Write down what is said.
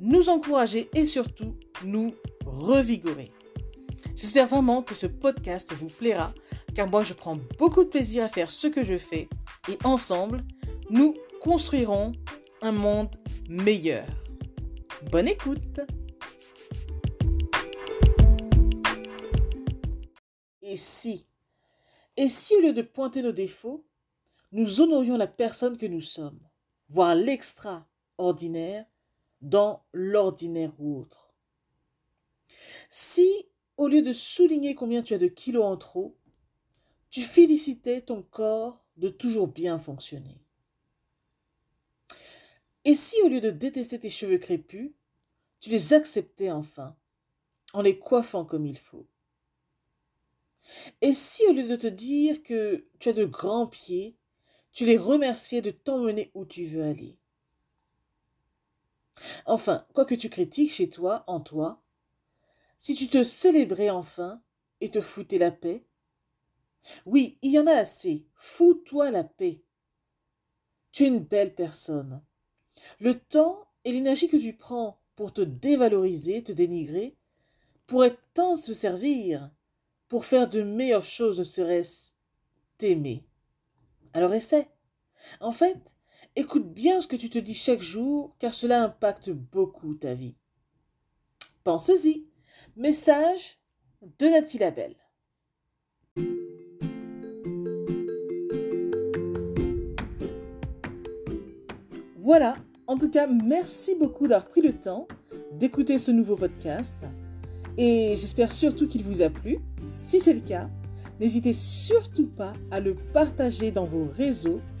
nous encourager et surtout nous revigorer. J'espère vraiment que ce podcast vous plaira car moi je prends beaucoup de plaisir à faire ce que je fais et ensemble, nous construirons un monde meilleur. Bonne écoute Et si? Et si au lieu de pointer nos défauts, nous honorions la personne que nous sommes, voire l'extraordinaire dans l'ordinaire ou autre. Si, au lieu de souligner combien tu as de kilos en trop, tu félicitais ton corps de toujours bien fonctionner. Et si au lieu de détester tes cheveux crépus, tu les acceptais enfin, en les coiffant comme il faut. Et si au lieu de te dire que tu as de grands pieds, tu les remerciais de t'emmener où tu veux aller Enfin, quoi que tu critiques chez toi, en toi, si tu te célébrais enfin et te foutais la paix, oui, il y en a assez, fous-toi la paix. Tu es une belle personne. Le temps et l'énergie que tu prends pour te dévaloriser, te dénigrer, pourraient tant se servir pour faire de meilleures choses, ne serait-ce t'aimer. Alors essaie. En fait, écoute bien ce que tu te dis chaque jour, car cela impacte beaucoup ta vie. Pense-y. Message de Nathalie Labelle. Voilà, en tout cas, merci beaucoup d'avoir pris le temps d'écouter ce nouveau podcast et j'espère surtout qu'il vous a plu. Si c'est le cas, n'hésitez surtout pas à le partager dans vos réseaux,